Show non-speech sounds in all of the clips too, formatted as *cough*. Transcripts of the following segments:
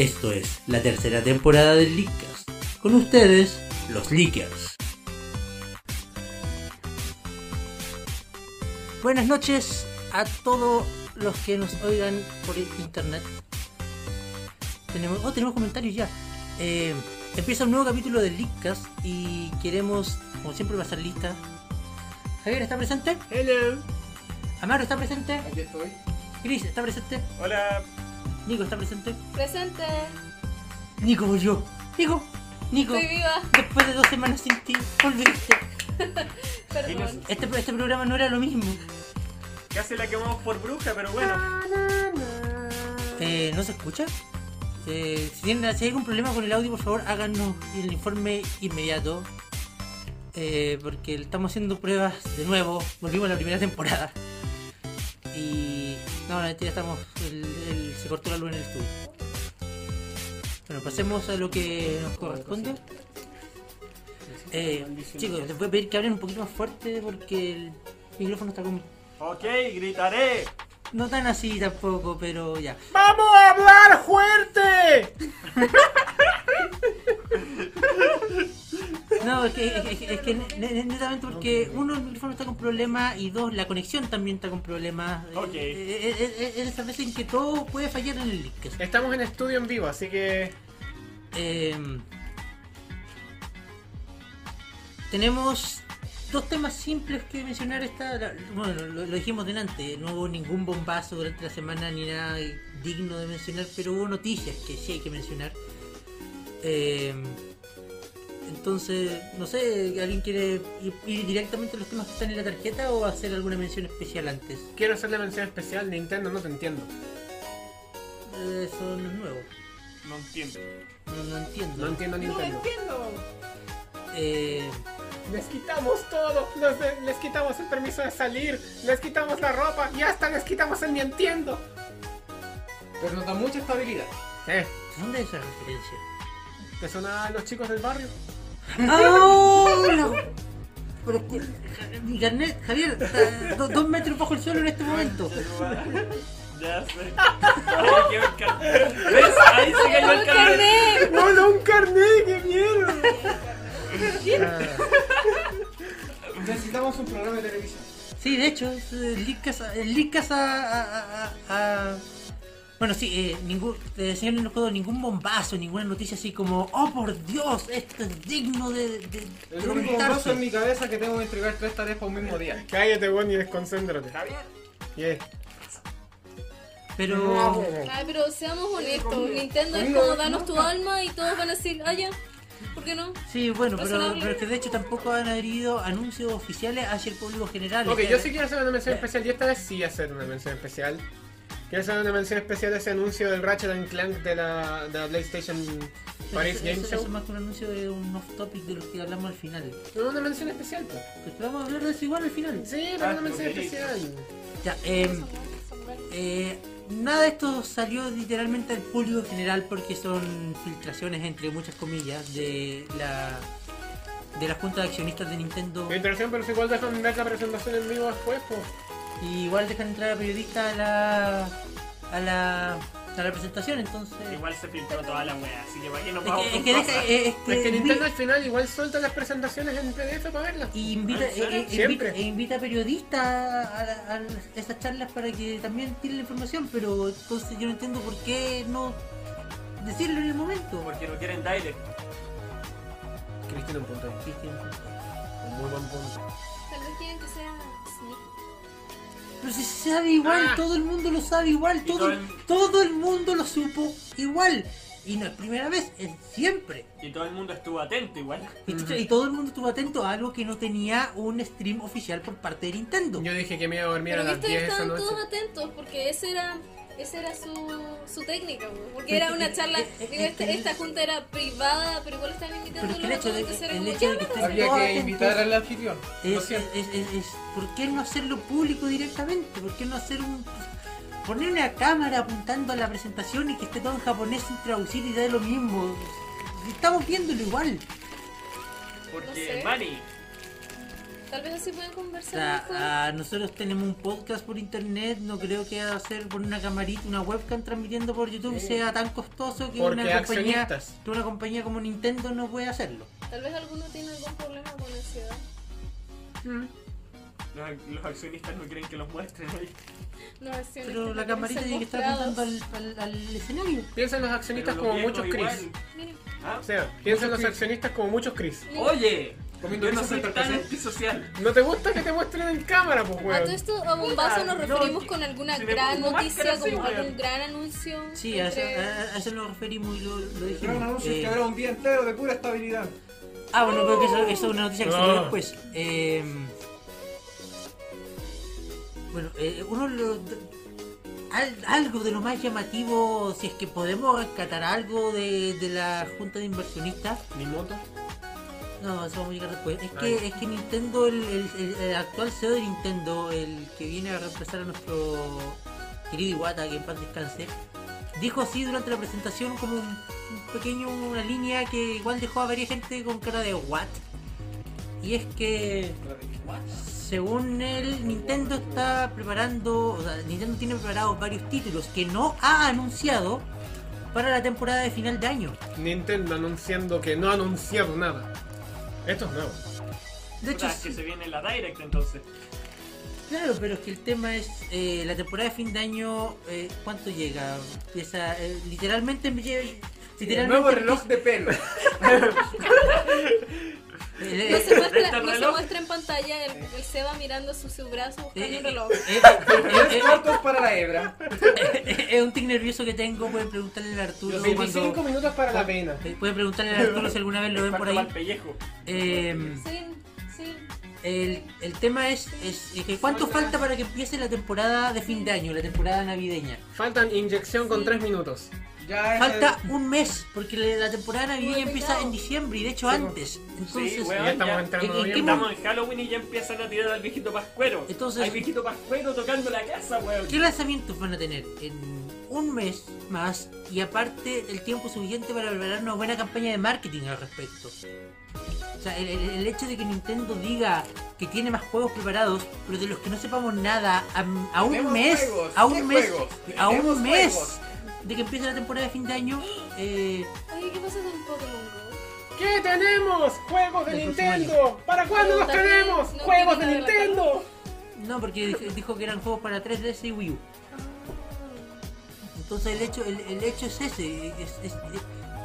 Esto es la tercera temporada del Leakcast. Con ustedes, los Leakers. Buenas noches a todos los que nos oigan por internet. Tenemos, oh, tenemos comentarios ya. Eh, empieza un nuevo capítulo del Leakcast y queremos, como siempre, pasar lista. Javier, ¿está presente? Hello. Amaro, ¿está presente? Aquí estoy. Gris, ¿está presente? Hola. Nico, ¿está presente? Presente. Nico volvió. Nico, Nico, Estoy viva. después de dos semanas sin ti, volviste. *laughs* Perdón. Este, este programa no era lo mismo. Casi la quemamos por bruja, pero bueno. Eh, ¿No se escucha? Eh, si, tienen, si hay algún problema con el audio, por favor, háganos el informe inmediato. Eh, porque estamos haciendo pruebas de nuevo. Volvimos a la primera temporada. No, la mentira, estamos. El, el- se cortó la luz en el estudio. Bueno, pasemos a lo que nos corresponde. Eh, chicos, les voy a pedir que hablen un poquito más fuerte porque el micrófono está con. Ok, gritaré. No tan así tampoco, pero ya. ¡Vamos a hablar fuerte! *laughs* No, es que, es que, es que ne- ne- netamente porque uno el micrófono está con problemas y dos la conexión también está con problemas. Ok. Eh, eh, eh, eh, Es esa vez en que todo puede fallar en el link. Estamos en estudio en vivo, así que. Eh, tenemos dos temas simples que mencionar esta bueno lo, lo dijimos delante no hubo ningún bombazo durante la semana ni nada digno de mencionar pero hubo noticias que sí hay que mencionar Eh, entonces no sé alguien quiere ir, ir directamente a los temas que están en la tarjeta o hacer alguna mención especial antes Quiero hacerle mención especial. Nintendo, no te entiendo. Eh, eso no es nuevo No entiendo. no, no entiendo No entiendo Nintendo. entiendo. Eh, Les quitamos todo. Les, les quitamos el permiso de salir. Les quitamos la ropa. Y hasta les quitamos el Nintendo. Pero nos da mucha estabilidad. ¿Eh? ¿dónde es esa referencia? ¿Te suena a los chicos del barrio? ¡Oh! no! Pero carnet, Javier, está do- dos metros bajo el suelo en este momento. Ya sé. Ahí quedó el carnet. ¿Ves? Ahí se cayó el carnet. ¡No, no, un carnet! ¡Qué mierda! Necesitamos un programa de televisión. Sí, de hecho, es el Leadcast a- a, a- a- a- Bueno, sí, eh, ningún, eh, señor no puedo ningún bombazo, ninguna noticia así como, oh por Dios, esto es digno de, de, de El único bombazo comentarse". en mi cabeza que tengo que entregar tres tareas para un mismo día. *laughs* Cállate, weón, y desconcéntrate. Yeah. Pero, Ay, pero seamos honestos. Nintendo es como no danos tu está. alma y todos van a decir, ah, ya. ¿Por qué no? sí, bueno, pero, pero es que de hecho tampoco han adherido anuncios oficiales hacia el público general. Ok, Está- yo sí quiero hacer una mención especial y esta vez sí hacer una mención especial. Quiero hacer una mención especial de ese anuncio del Ratchet and Clank de la, de la PlayStation Paris Eso- Game eso- eso Show. es más que un anuncio de un off topic de los que hablamos al final. No, una mención especial, pues. Pues vamos a hablar de eso igual al final. Sí, pero Ah, una mención especial. Ya, em, eh, nada de esto salió literalmente al público general porque son filtraciones entre muchas comillas de la de la junta de accionistas de Nintendo. Mi interacción, pero si igual dejan ver la presentación en vivo después, pues. Y igual dejan entrar a periodistas a la a la a la presentación, entonces... Igual se filtró toda la wea, así que para qué Es vamos que, con es que es- que Es que Nintendo al final igual suelta las presentaciones en PDF para verlas. y invita, ¿En serio? eh, eh, Siempre. invita, e invita periodistas a, a- a esas charlas para que también tiren la información, pero entonces yo no entiendo por qué no decirlo en el momento. Porque no quieren direct. Cristina, un punto ahí. Cristian. Un muy buen punto. Pero si se sabe igual, Ah. todo el mundo lo sabe igual, todo, todo el- todo el mundo lo supo igual. Y no es primera vez, es siempre. Y todo el mundo estuvo atento igual. *laughs* Y, y todo el mundo estuvo atento a algo que no tenía un stream oficial por parte de Nintendo. Yo dije que me iba a dormir Pero a las viste, 10 esa estaban noche. todos atentos porque ese era, esa era su, su técnica, po, porque era una charla, digo, esta junta era privada, pero igual estaban invitando a que los hecho de- era el como, hecho de "Ya, que vénganse". estén- Había que invitar al anfitrión. Lo Es, siento. es- es- es- ¿Por qué no hacerlo público directamente? ¿Por qué no hacer un... Poner una cámara apuntando a la presentación y que esté todo en japonés sin traducir y da lo mismo? Estamos viéndolo igual. Porque No sé. Manny, Tal vez así pueden O conversar sea, mejor. ah, nosotros tenemos un podcast por internet, no creo que hacer por una camarita, una webcam transmitiendo por YouTube sea tan costoso que una compañía, accionistas. que una compañía como Nintendo no puede hacerlo. Tal vez alguno tiene algún problema con ansiedad. los, los accionistas no quieren que los muestren hoy. No, Pero la camarita tiene que estar apuntando al, al- al escenario. Piensa en los accionistas los como muchos Chris. ¿Ah? O sea, piensa en los accionistas como muchos Chris. Oye, Comiendo yo no soy tan antisocial. ¿No te gusta que te muestren en cámara, pues, A weón? todo esto, a Bombazo nos no, referimos con alguna si gran noticia, sí, como weón. algún gran anuncio. Sí, a eso, entre- a- a eso nos referimos y lo, lo Gran dijimos. anuncio es Eh, que habrá un día entero de pura estabilidad. Ah, bueno, pero que eso, eso es una noticia que salió No. después. Eh, bueno, eh, uno lo, al- algo de lo más llamativo, si es que podemos rescatar algo de, de la junta de inversionistas, Ni moto. No, eso vamos a llegar después. Es que, es que Nintendo, el, el- el- el actual CEO de Nintendo, el que viene a reemplazar a nuestro querido Iwata, que en paz descanse, dijo así durante la presentación como un, un pequeño, una línea que igual dejó a varias gente con cara de what. Y es que, según él, Nintendo está preparando, o sea, Nintendo tiene preparados varios títulos que no ha anunciado para la temporada de final de año. Nintendo anunciando que no ha anunciado nada. Esto es nuevo. De hecho, es que se viene la Direct entonces. Claro, pero es que el tema es eh, la temporada de fin de año, eh, ¿cuánto llega? Empieza, eh, literalmente, me lle- El literalmente nuevo reloj de pelo. *laughs* *laughs* No se *laughs* muestra, Este no se reloj. muestra en pantalla el, el Seba mirando su, su brazo buscando eh, un reloj. eh, eh, eh, cuartos para la hebra. eh, eh, Es un tic nervioso que tengo, pueden preguntarle al Arturo 25 cuando... minutos para la pena. Pueden preguntarle al Arturo si alguna vez lo ven por ahí. pellejo. Eh, Sí, sí. el, el tema es, es que cuánto falta para que empiece la temporada de fin de año, la temporada navideña. Faltan inyección con 3 minutos. Ya es Falta un mes, porque la temporada navideña empieza en diciembre y de hecho antes. Entonces, Sí, ya estamos ya. entrando ¿en-. Estamos en Halloween y ya empiezan a tirar al viejito pascuero. Entonces- Hay viejito pascuero tocando la casa, weón. ¿qué lanzamientos van a tener? En un mes más y aparte el tiempo suficiente para preparar una buena campaña de marketing al respecto. O sea, el, el- hecho de que Nintendo diga que tiene más juegos preparados, pero de los que no sepamos nada, a, a un mes, juegos, a ¿qué un mes, juegos? a un mes juegos. De que empiece la temporada de fin de año, eh, Oye, ¿qué pasa con Pokémon Go? ¿Qué tenemos? ¡Juegos de Nintendo! ¿Para cuándo los tenemos? no ¡Juegos de Nintendo! no, porque dijo, dijo que eran juegos para 3DS y Wii U. Entonces el hecho, el, el hecho es ese, es, es- es-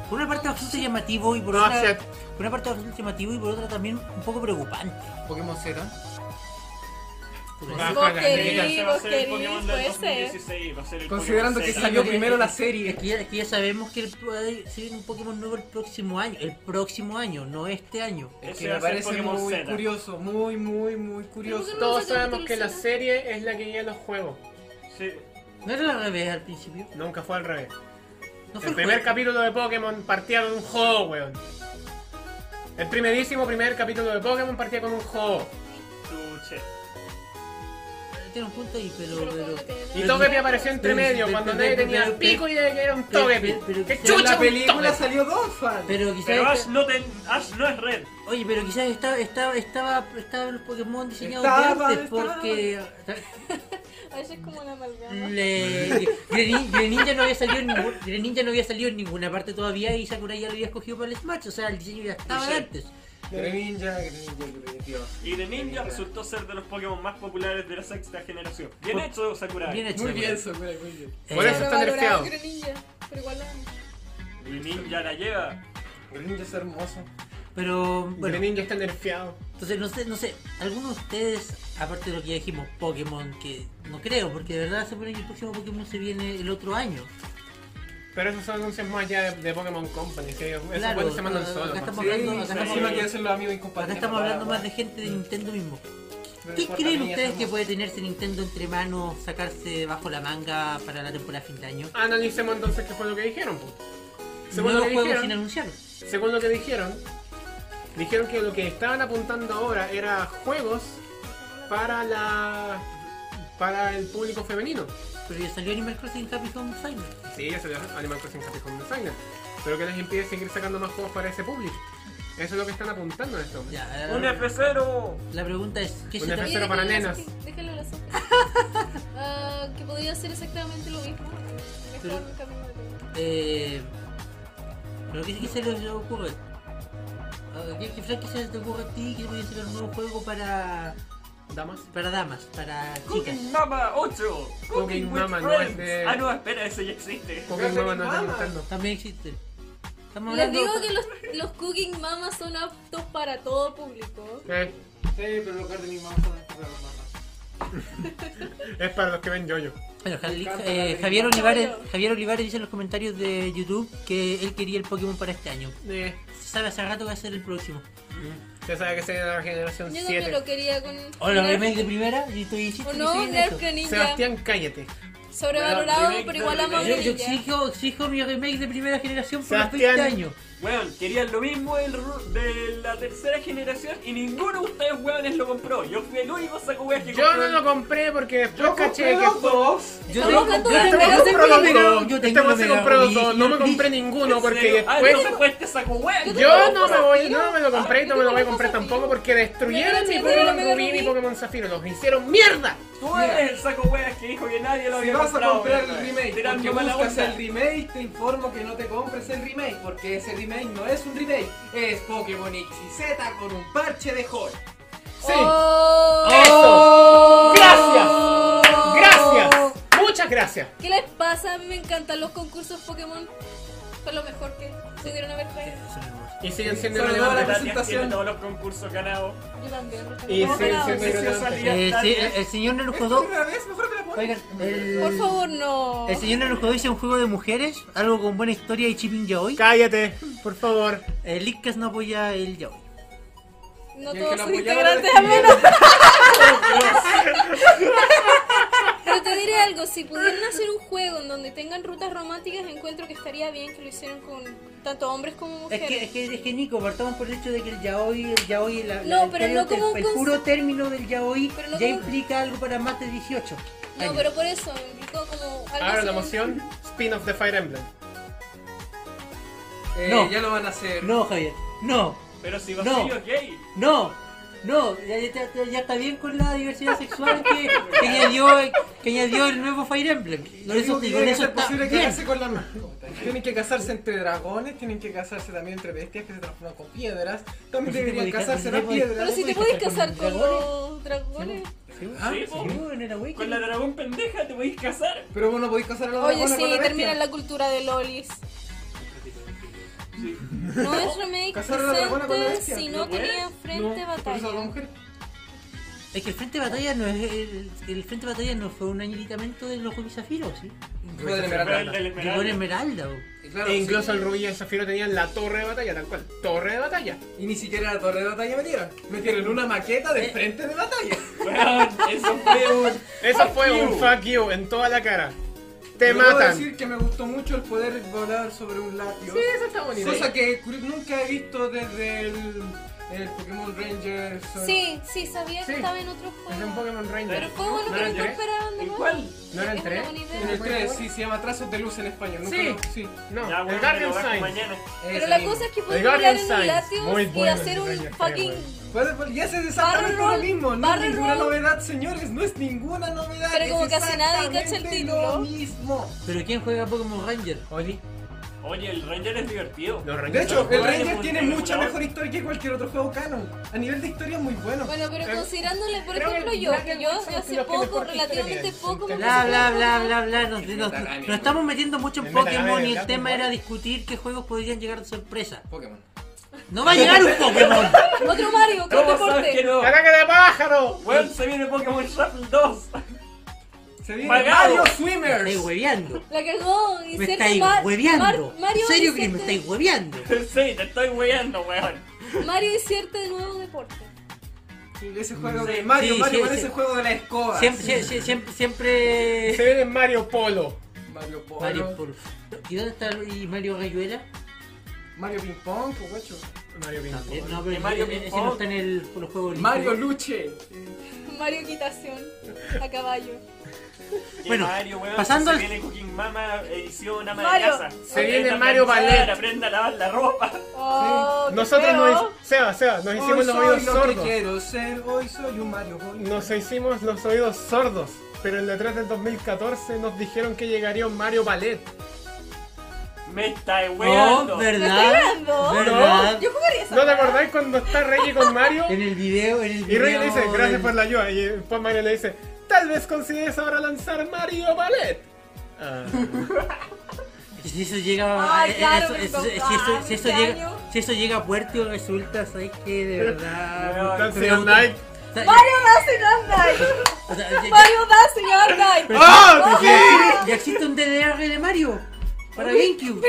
por una parte bastante llamativo y por No, otra, sea- por una parte bastante llamativo y por otra también un poco preocupante. Pokémon Z. Considerando que salió primero la Es serie. que, ya, es que ya sabemos que puede ser un Pokémon nuevo el próximo año, el próximo año, no este año. Es que me parece muy Z. curioso, muy, muy, muy curioso. Pero Todos No, sabemos no, que la no. serie es la que guía los juegos. Sí. No era al revés al principio. Nunca fue al revés. No fue El primer juego. capítulo de Pokémon partía con un juego, weón. El primerísimo primer capítulo de Pokémon partía con un juego. Tuche. Un punto ahí, pero. Y Togepi apareció entre pero- medio pero- cuando pero- nadie pero- tenía pero- pico y era un Togepi. pero- pero- ¡Qué chucha la película salió Donphan. pero quizás. Pero Ash no, ten, Ash no es red. Oye, pero quizás estaba, estaba, estaba, estaba el Pokémon diseñado Estaba, de antes estaba. porque. *laughs* Ash es como una amalgama. Greninja no había salido en ningún... Greninja no había salido en ninguna parte todavía y Sakurai ya lo había escogido para el Smash, o sea, el diseño ya estaba antes. Greninja, Greninja, Greninja. Y Greninja resultó ser de los Pokémon más populares de la sexta generación. Bien hecho, Sakurai. Bien hecho. Muy bien, Sakurai. Sakurai, muy bien. Por Eh, eso está nerfeado. Greninja, pero igual la lleva. Greninja es hermoso. Pero, bueno, Greninja está nerfeado. entonces no sé, no sé, algunos de ustedes, aparte de lo que ya dijimos, Pokémon, que no creo, porque de verdad se supone que el próximo Pokémon se viene el otro año. Pero esos son anuncios más ya de, de Pokémon Company. ¿sí? Esos Claro, buenos se mandan acá solos. estamos ¿no? hablando- Sí, acá estamos hablando- que Acá estamos más de gente de Nintendo mismo. ¿Qué creen ustedes que no- puede tenerse Nintendo entre manos, sacarse bajo la manga para la temporada de fin de año? Analicemos entonces qué fue lo que dijeron. pues. Según lo Nuevos que dijeron, sin anunciar. según lo que dijeron, dijeron que lo que estaban apuntando ahora era juegos para la para el público femenino. Pero ya salió Animal Crossing Happy Home Designer. Sí, ya salió Animal Crossing Happy Home Designer. Pero que les impide seguir sacando más juegos para ese público. Eso es lo que están apuntando en este momento. Ya, ¡Un eh, F0! la pregunta es, ¿qué Un se F0 tra- Cero para nenas. Déjalo la. *laughs* Ah, que podría ser exactamente lo mismo. Pero- Mejor camino de. Eh, ¿Pero qué, qué se les ocurre? Ah, ¿Qué, qué qué se te ocurre a ti que voy a sacar un nuevo juego para, Damas. para damas, para chicas? Cooking Mama 8. Cooking with Mama no es de- Ah, no, espera, ese ya existe. Pero Mama no es de Mama. Nintendo. También existe. Estamos Les hablando... digo que los, los Cooking Mamas son aptos para todo público. Eh, Sí, pero los Gardening Mamas son para los mamás. es para los que ven yoyo. Bueno, Jali- eh, Javier. Olivares, Javier Olivares dice en los comentarios de YouTube que él quería el Pokémon para este año. Eh, Se sabe hace rato que va a ser el próximo. Se sabe que se viene la generación Yo también 7. lo quería con. O los Nerf- remake de primera, y estoy diciendo O no, Nerf. Greninja. Sebastián, cállate. Sobrevalorado, pero igual amo a. Yo, yo exijo, exijo mi remake de primera generación por los Sebastián. 20 años. Weón, querían lo mismo del de la tercera generación y ninguno de ustedes weones lo compró. Yo fui el único saco weón que Yo compró. no lo compré porque después Yo caché que los dos. Yo Estamos tengo, yo de tengo- Mega yo tengo compró los dos. yo Este tengo los dos. No me compré ninguno ¿En porque? Ah, después. no se fue este saco weón. Yo no me voy, no me lo compré y no me lo voy a comprar tampoco porque destruyeron mi Pokémon Rubí y mi. Pokémon Zafiro. Los hicieron mierda. Tú eres el saco weón que dijo que nadie lo Si había vas a comprado. comprar el remake porque buscas el remake, te informo que no te compres el remake porque ese remake no es un remake, es Pokémon X y Z con un parche de joy. Sí. Oh. ¡Eso! ¡Gracias! ¡Gracias! Muchas gracias. ¿Qué les pasa? A mí me encantan los concursos Pokémon. Fue lo mejor que pudieron haber traído. Y siguen siendo Sobre todo la presentación. todos los concursos ganados. Yo también. Y sí, ganado. sí, sí, sí. Eh, sí, el, el señor Narujodo. ¿Una vez? Mejor me la pongo. Oigan, el, Por favor, no. el señor Narujodo dice un juego de mujeres, algo con buena historia y chipping yaoi. Cállate, por favor. El Leadcast no apoya el yaoi. No Y el que todos lo son apoyaba integrantes al menos. Pero te diré algo, si pudieran hacer un juego en donde tengan rutas románticas, encuentro que estaría bien que lo hicieran con tanto hombres como Es mujeres. que, es que, es que Nico, partamos por el hecho de que el yaoi, el yaoi, la, No, la- pero el, no como un el puro término del yaoi Pero no ya como- implica algo para más de 18. No, pero por eso, implicó como algo Ahora la emoción, spin-off de Fire Emblem. Eh, No. Ya lo van a hacer. No, Javier, no, Pero si No. Basilio es gay. no, no, ya, ya- está bien con la diversidad sexual que, *laughs* que añadió, que añadió el nuevo Fire Emblem. Lo Con eso, que con posible es bien. casarse con la. Tienen que casarse entre dragones, tienen que casarse también entre bestias que se transforman con piedras. También Pero si deberían podías- casarse si te piedras. Pero si te ¿Puedes casar con con dragones? los dragones. Sí, Ah, Sí, sí, en el Awakening. Con la dragón pendeja te podéis casar. Pero vos no podéis casar a los Oye, dragones sí, con la termina la cultura de lolis. No es remake presente si ¿No no tenía No, frente eso batalla. Es que el Frente de Batalla no es el, el Frente de Batalla no fue un añaditamento de los Rubí Zafiro, ¿sí? Fue de el Esmeralda. del Llegó Esmeralda. Esmeralda, bo. Y claro, e incluso sí. el Rubí y el Zafiro tenían la torre de batalla, tal cual. Torre de batalla. Y ni siquiera la torre de batalla metieron. Metieron una maqueta del frente de batalla. Eso fue un. Eso fue un fuck you en toda la cara. Te Pero matan. decir que me gustó mucho el poder volar sobre un látigo. Sí, eso está bonito. Cosa que nunca he visto desde el El Pokémon Ranger. Sol- Sí, sí, sabía que Sí. estaba en otro Es un juego. Pokémon Ranger. Pero fue bueno ¿No que el tres? incorporaron de ¿En nuevo. cuál? ¿No era el Es 3? una buena idea. En el 3, sí, se llama Trazos de Luz en español. Nunca Sí. lo- sí. No, Ya, el bueno, Guardian lo bajo Sign. mañana. Pero la cosa es que El Guardian volar en muy y bueno hacer un Ranger, fucking. Ya se exactamente lo mismo, no es ninguna roll. novedad, señores, no es ninguna novedad. Pero es como casi nadie cacha el título. Lo mismo. Pero ¿quién juega Pokémon Ranger? Oli. Oye, el Ranger es divertido. Los De hecho, el Ranger tiene mucha mejor historia que cualquier otro juego canon. A nivel de historia es muy bueno. Bueno, pero Eh, considerándole, por ejemplo, yo, que yo hace poco, relativamente poco, me. Bla, bla, bla, bla, bla. Nos, nos- Metagame, nos estamos metiendo mucho en Pokémon y el tema era discutir qué juegos podrían llegar de sorpresa. Pokémon. No va a llegar un Pokémon. *laughs* Otro Mario, con ¿Cómo sabes que deporte. no? ¡Ataque de pájaro! Weón, se viene Pokémon Shuffle 2. Se viene. Mario Me Swimmers. estáis hueveando. La cagó. Me estáis Mar- hueveando. Mar- Mario ¿En serio que me estáis hueveando? *laughs* sí, te estoy weyando, weón. Mario inicierte de nuevo deporte. Ese juego Sí, de Mario, sí, Mario sí, parece sí. el juego de la escoba. Siempre, sie- sie- siempre, siempre... Se viene Mario Polo. Mario Polo. Mario Mario, Polo. ¿Y dónde está y Mario Rayuela? Ping Pong, pues, guacho. Mario Ping Pong. No, pero Mario ese- ese Ping Pong. no está en el, por los juegos Mario. Luche. Mario quitación a caballo. Y Bueno, Mario, weón, pasando se al- viene Cooking Mama edición ama Mario. de casa. Se viene Aprenda a Mario Ballet. Aprenda a lavar la ropa. Oh, qué Nosotros feo. nos Seba, Seba, nos hicimos Hoy los oídos lo que sordos. quiero ser, hoy soy un Mario Boy. Nos hicimos los oídos sordos. Pero en la 3 del 2014 nos dijeron que llegaría un Mario Ballet. Me está Oh, weando. ¿Me ¿verdad? viendo? ¿Verdad? Yo jugaría esa. ¿No te acordáis cuando está Reggie con Mario? *laughs* En el video, en el Y video... Reggie le dice, gracias por la ayuda. Y después Mario le dice, tal vez consideres ahora lanzar Mario Ballet. Ah, Si eso llega Ay, eh, claro, eso- me eso- si, eso, si eso llega si eso llega a puerto resulta sabes que de verdad all Night. Mario Dancing all Night. Mario Dancing all night. ¡Ah! sí! ya existe un DDR de Mario para GameCube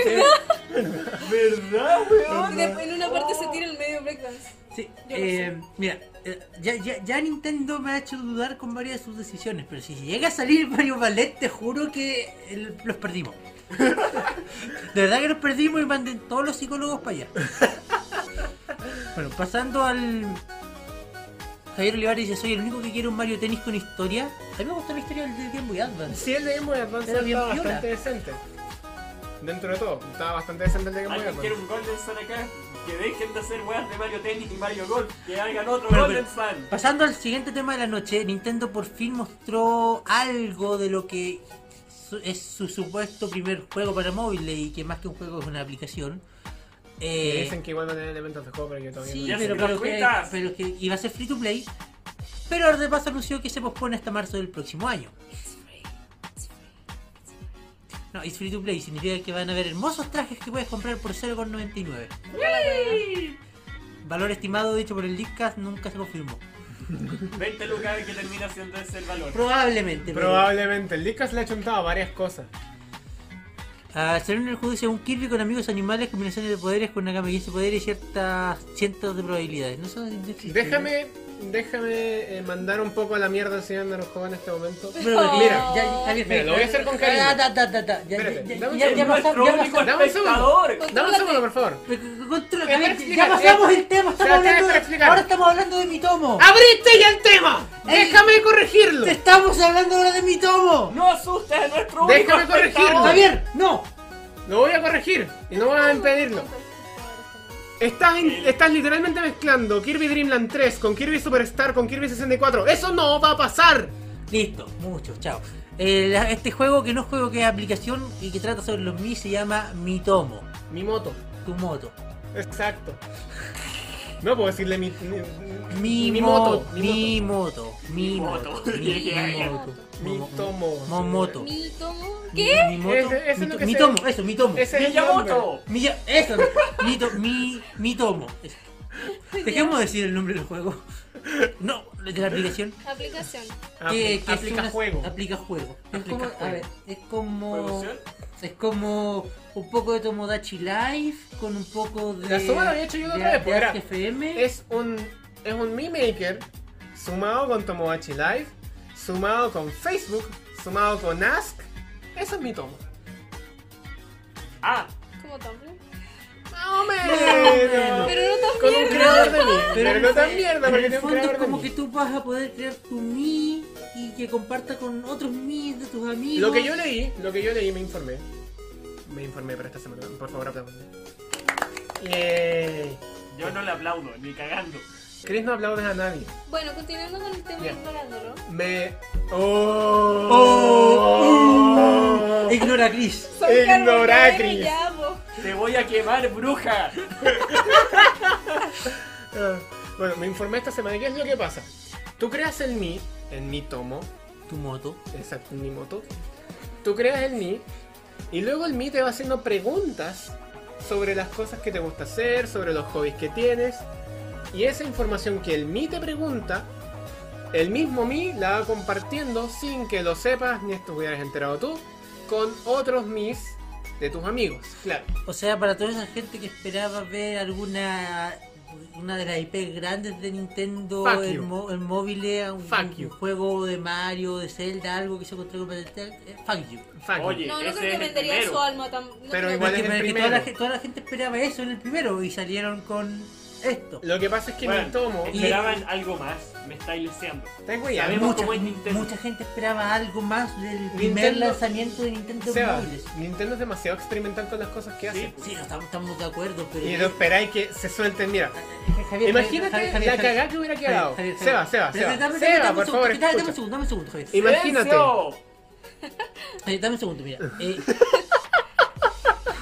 ¿Verdad, weón? En una parte se tira el medio breakdance. Sí, eh, mira, eh, ya, ya, ya Nintendo me ha hecho dudar con varias de sus decisiones, pero si llega a salir Mario Ballet, te juro que el- los perdimos. *laughs* De verdad que los perdimos y manden todos los psicólogos para allá. Bueno, pasando al. Javier Olivares dice: Soy el único que quiere un Mario Tennis con historia. A mí me gusta la historia del Game Boy Advance. Sí, el de Game Boy Advance Era bien bastante decente. Dentro de todo, estaba bastante decente el de Game Boy Alguien quiere un Golden Sun acá. Que dejen de hacer weas de Mario Tennis y Mario Golf. Que hagan otro Bueno, Golden pero- Sun. Pasando al siguiente tema de la noche, Nintendo por fin mostró algo de lo que su- es su supuesto primer juego para móviles y que más que un juego es una aplicación. Eh, dicen que igual van a tener elementos de juego, pero yo todavía sí, no. Pero, se pero que, pero que iba a ser free to play. Pero ahora de paso anunció que se pospone hasta marzo del próximo año. No, it's free to play significa que van a haber hermosos trajes que puedes comprar por 0,99. Valor estimado dicho por el Leadcast nunca se confirmó. *laughs* 20 lucas qué termina siendo ese el valor. Probablemente. pero- Probablemente. El Lickas le ha chuntado varias cosas. Ah, salió en el dice un Kirby con amigos animales, combinaciones de poderes con una gama de 15 poderes y ciertas cientos de probabilidades. No sé dónde existe. Déjame, déjame eh, mandar un poco a la mierda enseñando a los juegos en este momento. Porque- Mira, ya, ya, Javier, mira, lo voy a hacer con cariño. Ya, dame un ya, ya, segundo. pasamos, Nuestro ya único pasamos. Dame un segundo. espectador. Dame un segundo, por favor. Ya pasamos el tema, ahora estamos hablando de mi tomo. ¡Abriste ya el tema! ¡Déjame corregirlo! Te estamos hablando ahora de mi tomo. No asustes a nuestro único Déjame corregirlo. Javier, no. Lo voy a corregir y no vas a impedirlo. Estás, in- estás literalmente mezclando Kirby Dream Land 3 con Kirby Superstar con Kirby 64. ¡Eso no va a pasar! Listo, mucho, chao. Eh, este juego que no es juego que es aplicación y que trata sobre los Mi se llama Mi Tomo, Mi moto. tu moto. Exacto. No puedo decirle mi, mi, Mi, moto. moto, mi moto, mi moto, mi *laughs* moto. Mi tomo. Mi- ¿Qué? Mi moto, Ese- ese es mi, lo to- que mi sé. tomo, eso, mi tomo. Ese. Miyamoto. Mi, ya- eso, mi, to- mi, mi tomo. Eso. Dejemos de decir el nombre del juego. No, de la aplicación. Aplicación. Que, que aplica una- juego. Aplica juego. Es Aplica como, a ver, es como. ¿Producción? Es como un poco de Tomodachi Life con un poco de. La suma lo había hecho yo otra vez, pues, era- Arc FM. Es un, es un Mi Maker sumado con Tomodachi Live, sumado con Facebook, sumado con Ask. Eso es mi tomo. Ah, Como Tumblr. Más o menos. Pero no con un creador de mí. Pero no tan mierda porque en el un fondo es como mí. que tú vas a poder crear tu Mi y que comparta con otros Mi de tus amigos. Lo que yo leí, lo que yo leí me informé. Me informé para esta semana. Por favor, aplaudan. Yay. Yo no le aplaudo, ni cagando. Chris no aplaudes a nadie. Bueno, continuando con el tema ignorándolo. Me. ¡Oh! Ignora a Chris. Son Ignora, carbonero Chris. Te voy a quemar, bruja. *laughs* Ah, Bueno, me informé esta semana. ¿Qué es lo que pasa? Tú creas el Mi, el Mi Tomo, Tu moto. exacto, Mi Moto. Tú creas el Mi y luego el Mi te va haciendo preguntas sobre las cosas que te gusta hacer, sobre los hobbies que tienes. Y esa información que el Mi te pregunta, el mismo Mi la va compartiendo sin que lo sepas ni esto hubieras enterado tú con otros Mis de tus amigos. Claro. O sea, para toda esa gente que esperaba ver alguna una de las IP grandes de Nintendo you. mo- en móviles, un, un juego de Mario, de Zelda, algo que se encontró con patentar, eh, fuck you. Fuck you. Oye, No, no creo que el vendería su alma tan. no Pero igual que- es el Porque primero. toda la, toda la gente esperaba eso en el primero y salieron con esto. Lo que pasa es que Bueno, Mi Tomo. esperaban algo más. Me. Ten cuidado. Sabemos mucha, cómo es Nintendo. mucha gente esperaba algo más del primer Nintendo- lanzamiento de Nintendo en Seba, móviles. Nintendo es demasiado experimental con las cosas que hace. Sí. Sí, no, estamos, estamos de acuerdo, pero... Y lo esperáis que se suelten, mira. Javier, Imagínate Javier, Javier, la Javier, cagada que hubiera quedado. Javier, Seba, Javier. Seba, Dame- Seba. dame- Seba, dame un por segundo, favor, dame- un segundo, dame un segundo, Javier. Imagínate. Dame un segundo, mira. Eh,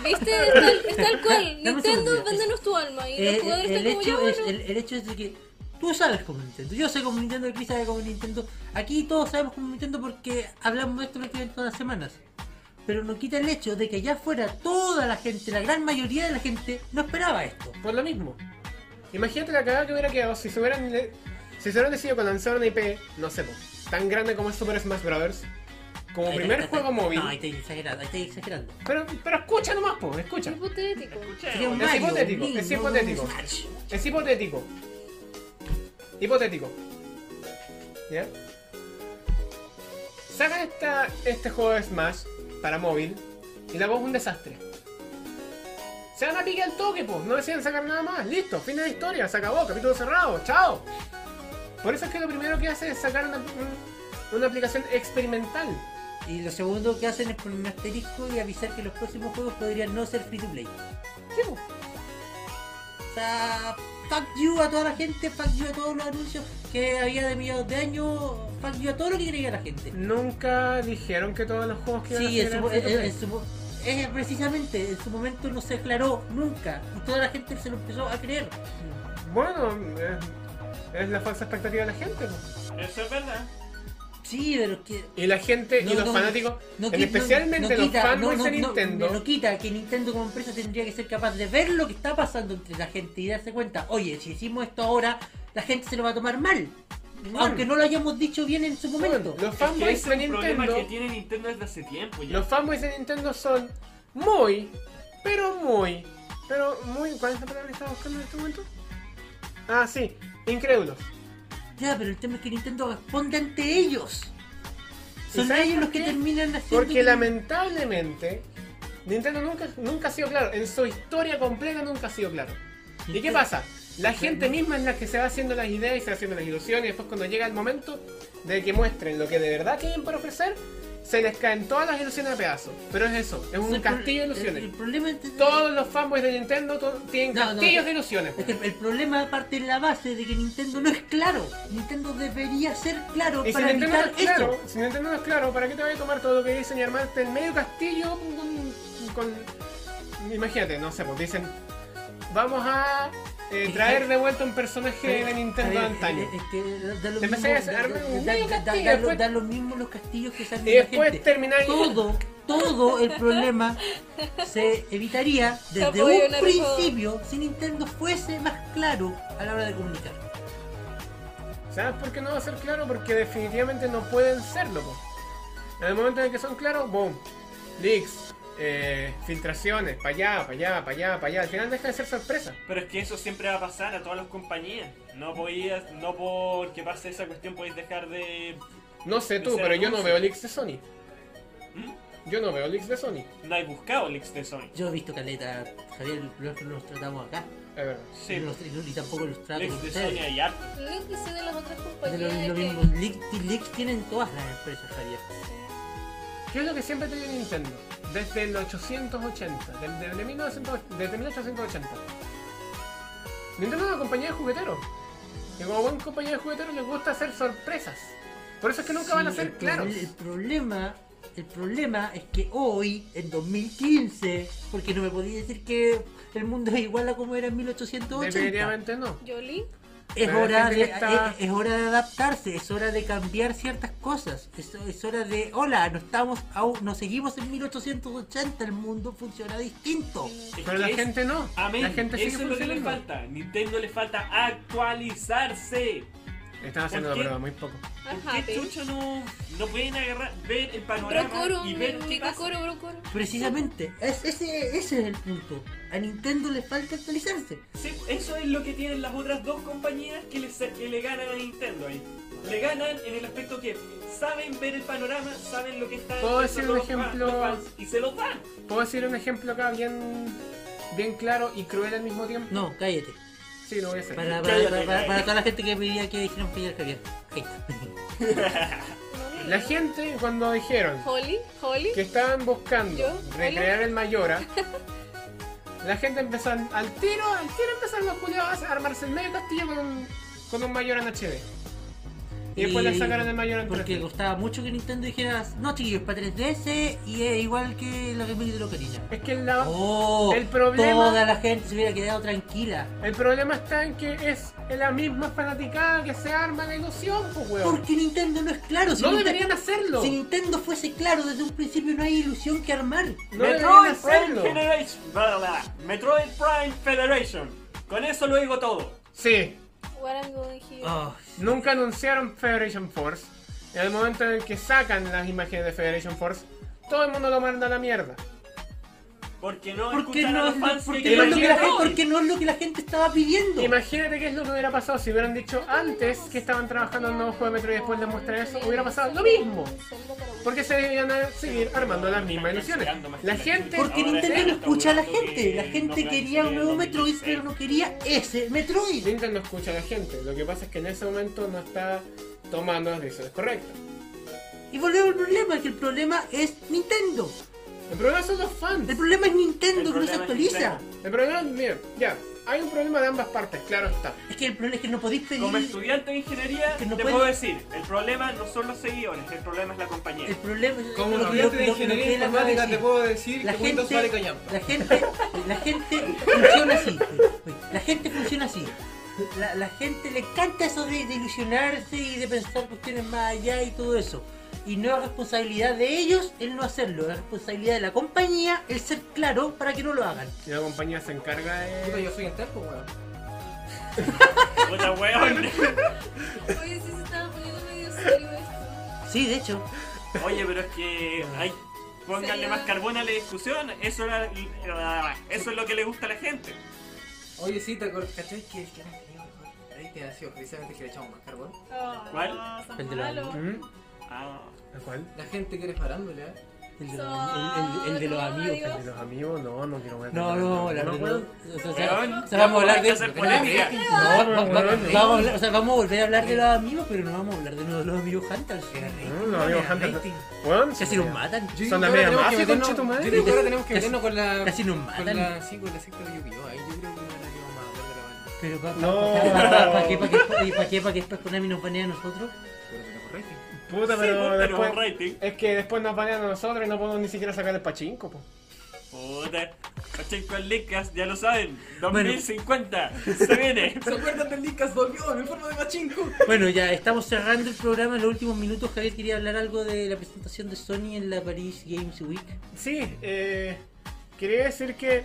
¿Viste? Es tal, es tal cual. *laughs* Nintendo, véndenos tu alma. Y eh, los jugadores el, están como ya, hecho es, bueno. el, el hecho es de que tú sabes como Nintendo, yo sé como Nintendo, Chris sabe como Nintendo. Aquí todos sabemos como Nintendo porque hablamos de esto prácticamente todas las semanas. Pero no quita el hecho de que allá afuera toda la gente, la gran mayoría de la gente, no esperaba esto. Por lo mismo. Imagínate la cagada que hubiera quedado si se hubieran, si se hubieran decidido con lanzar una IP, no sé, tan grande como es Super Smash Bros. Como Ahí primer juego móvil. No, ahí está exagerando, ahí está exagerando. Pero, pero escucha nomás, po, escucha. Hipotético. Sería un Es Mario, hipotético, es no un hipotético. Es hipotético. Hipotético. ¿Ya? Saca esta, este juego de Smash para móvil y la voz es un desastre. Se van a pique al toque, pues. No deciden sacar nada más. Listo, fin de la historia. Se acabó, capítulo cerrado. Chao. Por eso es que lo primero que hace es sacar una, un- una aplicación experimental. Y lo segundo que hacen es poner un asterisco y avisar que los próximos juegos podrían no ser free to play. Sí. O sea, fuck you a toda la gente, fuck you a todos los anuncios que había de mediados de año, fuck you a todo lo que creía la gente. Nunca dijeron que todos los juegos que iban a Sí, en salir su, eran free to en- play. en su- es precisamente, en su momento no se aclaró nunca y toda la gente se lo empezó a creer. Bueno, es, es la falsa expectativa de la gente. Eso es verdad. Sí, pero que... Y la gente No, y los no, fanáticos, no especialmente no los no- de no- no- Nintendo, No, quita que Nintendo como empresa tendría que ser capaz de ver lo que está pasando entre la gente y darse cuenta, oye, si decimos esto ahora, la gente se lo va a tomar mal. Aunque no lo hayamos dicho bien en su momento. los Es que fanboys de Nintendo, que tiene Nintendo desde hace tiempo ya. los fanboys de Nintendo son muy, pero muy, pero muy, ¿cuál es la palabra que estaba buscando en este momento? Ah, sí, incrédulos. Ya, pero el tema es que Nintendo responde ante ellos. ¿Y Son ellos los que terminan haciendo. Porque que- lamentablemente Nintendo nunca, nunca ha sido claro, en su historia completa nunca ha sido claro. ¿Y qué pasa? La gente misma es la que se va haciendo las ideas y se va haciendo las ilusiones y después cuando llega el momento de que muestren lo que de verdad tienen para ofrecer, se les caen todas las ilusiones a pedazos. Pero es eso, es un el castillo de ilusiones. El, problema es, Todos los fanboys de Nintendo tienen No, castillos no. de ilusiones. es que el problema parte de la base de que Nintendo no es claro. Nintendo debería ser claro Y si para no es claro, esto. si Nintendo no es claro, ¿para qué te voy a tomar todo lo que dicen y armarte el medio castillo con, con- imagínate, no sé, pues dicen vamos a eh, traer de vuelta un personaje de Nintendo de antaño. Es que da lo Te mismo, empecé a da- armar un da- medio da- da- castillo, da lo- después- da lo mismo los castillos que salen Y después termináis todo, todo el problema se evitaría *laughs* desde un principio si Nintendo fuese más claro a la hora de comunicar. ¿Sabes por qué no va a ser claro? Porque definitivamente no pueden serlo. po. En el momento en el que son claros, boom, leaks, eh, filtraciones, para allá, para allá, para allá, para allá. Al final deja de ser sorpresa. Pero es que eso siempre va a pasar a todas las compañías. No podías, no porque pase esa cuestión podéis dejar de. No sé tú, pero yo no veo leaks de Sony. ¿Mm? Yo no veo leaks de Sony. No hay buscado leaks de Sony. Yo he visto caleta, Javier, los, los tratamos acá. Es verdad. Sí, Y los- y tampoco los trato leaks de ustedes. Sony hay harto. Sé de las otras De compañías lo, lo mismo, leaks, leaks tienen todas las empresas, Javier. ¿Qué es lo que siempre tenía Nintendo? Desde el 880, desde, desde 1900 desde 1880. Nintendo es una compañía de jugueteros. Y como buen compañía de jugueteros les gusta hacer sorpresas. Por eso es que nunca van a ser el claros. El problema, el problema es que hoy, en 2015, porque no me podía decir que el mundo es igual a como era en 1880. Definitivamente no. Yoli, Es hora, de, está- es, es hora de adaptarse, es hora de cambiar ciertas cosas, es, es hora de, hola, no estamos, aún, no seguimos en 1880, el mundo funciona distinto. Es Pero que la es- gente no. Amén. La gente sigue Eso es lo que le falta. Nintendo le falta actualizarse. Están haciendo ¿Por la prueba muy poco. ¿Por ajá, qué chucho no, no pueden agarrar, ver el panorama Brocoro, y ver qué pasa? Precisamente, es- ese, ese es el punto. A Nintendo le falta actualizarse. Sí, eso es lo que tienen las otras dos compañías que le, que le ganan a Nintendo ahí. Le ganan en el aspecto que saben ver el panorama, saben lo que está ¿Puedo decir un ejemplo? fans, los fans, y se los dan. ¿Puedo decir un ejemplo acá bien, bien claro y cruel al mismo tiempo? No, cállate. Sí, lo voy a hacer. Para, para, Cállate, para, para- cállate. para toda la gente que pedía que dijeran Javier Javier. La gente cuando dijeron Holly, Holly. que estaban buscando ¿Yo? recrear el Mayora, *laughs* la gente empezó al al tiro, al tiro empezaron los culiados a armarse el medio castillo con un, con un Mayora en HD. Y después le sacaron el Mayora en Porque 3D. costaba mucho que Nintendo dijera, no chiquillos, para 3DS y es igual que la remake de Locarina. Es que la- Oh, el problema- toda la gente se hubiera quedado tranquila. el problema está en que es la misma fanaticada que se arma la ilusión, pues weón. Porque Nintendo no es claro. Si No Nintendo- deberían hacerlo. Si Nintendo fuese claro desde un principio no hay ilusión que armar. No Metroid deberían Prime hacerlo. Generation. Metroid Prime Federation. Con eso lo digo todo. Sí, What I'm going here. Oh, nunca anunciaron Federation Force. En el momento en el que sacan las imágenes de Federation Force, todo el mundo lo manda a la mierda. Porque no porque, escuchan a no los fans porque, que no es lo que la gente, Metroid. porque no es lo que la gente estaba pidiendo. Imagínate qué es lo que hubiera pasado si hubieran dicho antes que estaban trabajando en un nuevo juego de Metro y después de mostrar eso, hubiera pasado lo mismo. Porque se debían a seguir armando las mismas ilusiones. La gente, Porque Nintendo no escucha a la gente. La gente quería un nuevo Metroid, 2016. pero no quería ese Metroid. Nintendo escucha a la gente. Lo que pasa es que en ese momento no está tomando las decisiones correctas. Y volvemos al problema, que el problema es Nintendo. El problema son los fans. El problema es Nintendo que no se actualiza. El problema, mira, ya, hay un problema de ambas partes, claro está. Es que el problema es que no podéis pedir. Como estudiante de ingeniería, Que no te puedo decir, el problema no son los seguidores, el problema es la compañía. El problema es Como lo estudiante lo- de ingeniería informática te puedo decir La que Windows vale gente, callampa. la gente, la gente funciona así. La gente funciona así. La, la gente le encanta eso de, de ilusionarse y de pensar cuestiones más allá y todo eso. Y no es responsabilidad de ellos el no hacerlo, es responsabilidad de la compañía el ser claro para que no lo hagan. Y la compañía se encarga Puta, de... yo soy enterco, weón. *laughs* Puta weón. Oye, sí se estaba poniendo medio serio esto. Sí, de hecho. Oye, pero es que hay. Pónganle Sería- más carbón a la discusión, eso, era- eso es lo que le gusta a la gente. Oye, sí, te acuerdas, ¿cachai? Que el que tenido ahí que ha sido precisamente que le echamos más carbón. ¿Cuál? El de la- ¿Mm? Ah, ¿A cuál? La gente quiere farándole, ¿eh? El de los, el- el- el de los amigos. ¿El de los amigos? No, no quiero ver. No, no, vamos a hablar de puedo. no, o sea, vamos a hablar de que o sea, vamos a volver a hablar de los amigos, pero no vamos a hablar de los, los amigos Hunters. No, los amigos Hunter. Weón, Casi nos matan. Yo Son la que media mafia, que meternos- concha tu madre. Yo digo que tenemos que meternos con la. Casi nos matan. la, sí, con la secta de Yu-Gi-Oh! Ahí yo creo que ahora que vamos a hablar de la banda. Pero para qué, para qué, para qué, para qué después Konami nos banea a nosotros. Pero tenemos rating. Puta, Sí, pero después... tenemos rating. Es que después nos banean a nosotros y no podemos ni siquiera sacar el pachinko, po. puta. Pachinko en Lickas, ya lo saben. 2050, se viene. *laughs* ¿Se acuerdan del Lickas volvió en forma de machinko? Bueno, ya estamos cerrando el programa en los últimos minutos. Javier quería hablar algo de la presentación de Sony en la Paris Games Week. Sí, eh... Quería decir que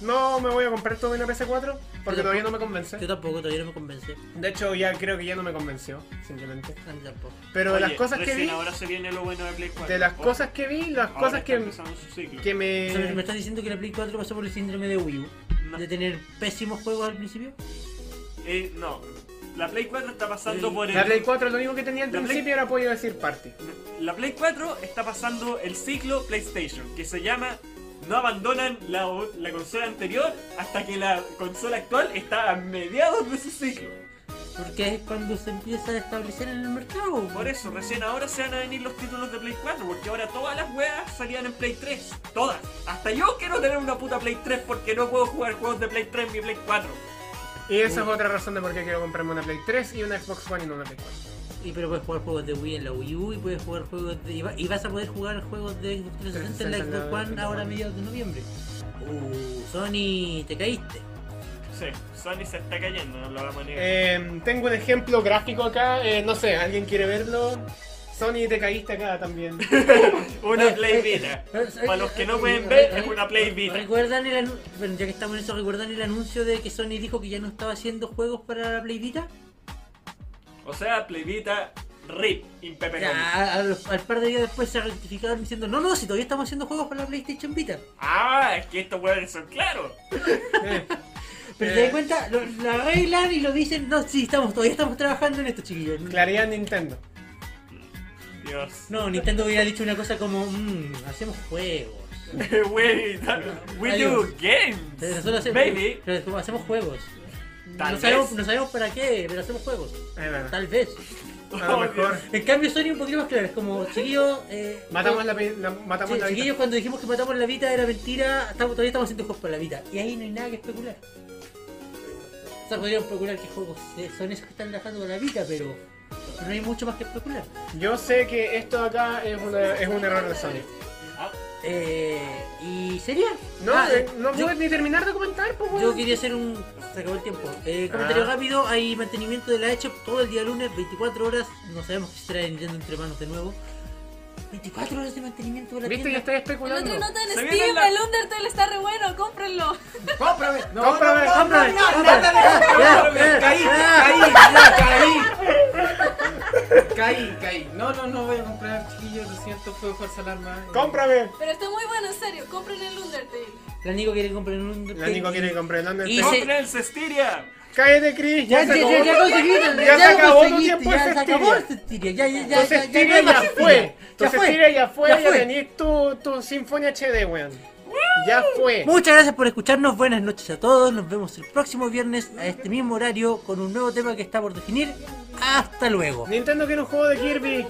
no me voy a comprar todo en la PS4 porque Yo todavía no me Yo convence. tampoco, todavía no me convence. De hecho, ya creo que ya no me convenció, simplemente. A mí tampoco. Pero de Oye, las cosas que recién vi, ahora se viene lo bueno de Play 4. de las Ojo, cosas que vi, las ahora cosas está que, empezando su ciclo. que O sea, ¿Me me... estás diciendo que la Play 4 pasó por el síndrome de Wii U? No. ¿De tener pésimos juegos al principio? Eh, no. la Play 4 está pasando por el. La Play 4 lo único que tenía al La Play- principio era apoyo decir party. La Play 4 está pasando el ciclo PlayStation, que se llama no abandonan la, la consola anterior hasta que la consola actual está a mediados de su ciclo. Porque es cuando se empieza a establecer en el mercado. Por eso, recién ahora se van a venir los títulos de Play 4, porque ahora todas las weas salían en Play 3. Todas. Hasta yo quiero tener una puta Play 3 porque no puedo jugar juegos de Play 3 en mi Play 4. Y esa es otra razón de por qué quiero comprarme una Play 3 y una Xbox One y no una Play 4. Y pero puedes jugar juegos de Wii en la Wii U y puedes jugar juegos de, y, va- y vas a poder jugar juegos de Xbox 360 en la 360 Xbox One ahora a mediados de noviembre. Uh, Sony, te caíste. Sí, Sony se está cayendo, no lo vamos a negar. Eh, tengo un ejemplo gráfico acá, eh, no sé, ¿alguien quiere verlo? Sony, te caíste acá también. una Play Vita. Para los que no pueden ver, es una Play Vita. ¿Recuerdan el anu- bueno, ya que estamos en eso, ¿recuerdan el anuncio de que Sony dijo que ya no estaba haciendo juegos para la Play Vita? O sea, Play Vita, RIP, Impepe Ya, al par de días después se rectificaron diciendo, no, no, si todavía estamos haciendo juegos para la PlayStation Vita. Ah, es que estos weones son claros. Eh, *laughs* Pero Eh. te das cuenta, lo, lo arreglan y lo dicen, no, sí, estamos, todavía estamos trabajando en esto, chiquillos. Claridad Nintendo. Dios. No, Nintendo hubiera dicho una cosa como, mmm, hacemos juegos. *laughs* we, we do games. Pero nosotros hacemos, Maybe. pero como hacemos juegos. Tal no, sabemos, vez. no sabemos para qué, pero hacemos juegos. Es. Tal vez. A lo mejor. En cambio, Sony un poquito más claro, es como, chiquillos... Eh, Matamos la, la- matamos Sí, la chiquillos, cuando dijimos que matamos la Vita era mentira, estamos, todavía estamos haciendo juegos para la Vita. Y ahí no hay nada que especular. O sea, podríamos especular qué juegos eh, son esos que están trabajando la Vita, pero no hay mucho más que especular. Yo sé que esto acá es, una- es un error de Sony. Eh, ¿Y sería? No, Ah, eh, no yo, puedes ni terminar de comentar, pues yo quería hacer un... Se acabó el tiempo. Eh, comentario Ah. rápido, hay mantenimiento de la Echo todo el día lunes, 24 horas. No sabemos si será Nintendo entre manos de nuevo. 24 horas de mantenimiento de la Viste, ya tienda. estoy El especulando. otro nota en Steam, la- el Undertale está re bueno, cómprenlo. ¡Cómprame! No, Cómprame, no, no, cómprame, no, no, cómprame. Caí, caí, caí. Caí, caí. No, no, no voy a comprar, chiquillos, lo siento, fue falsa alarma. ¡Cómprame! Pero está muy bueno, en serio, compren el Undertale. La Nico quiere comprar un... La Nico quiere comprar el Undertale. ¡Compren el Cestiria! Cállate, Chris. Ya, Ya, se ya, acabó. ya, ya conseguiste, Ya se acabó tu tiempo ya de se acabó Cestiria. el Cestiria, ya, ya, ya, Entonces ya, Estiria no hay ya fue. Cestiria. Entonces fue. Estiria ya fue. Ya Ya fue. tenés tu, tu Sinfonia HD, weón. Ya fue. Muchas gracias por escucharnos, buenas noches a todos, nos vemos el próximo viernes a este mismo horario con un nuevo tema que está por definir. Hasta luego. Nintendo quiere un juego de Kirby.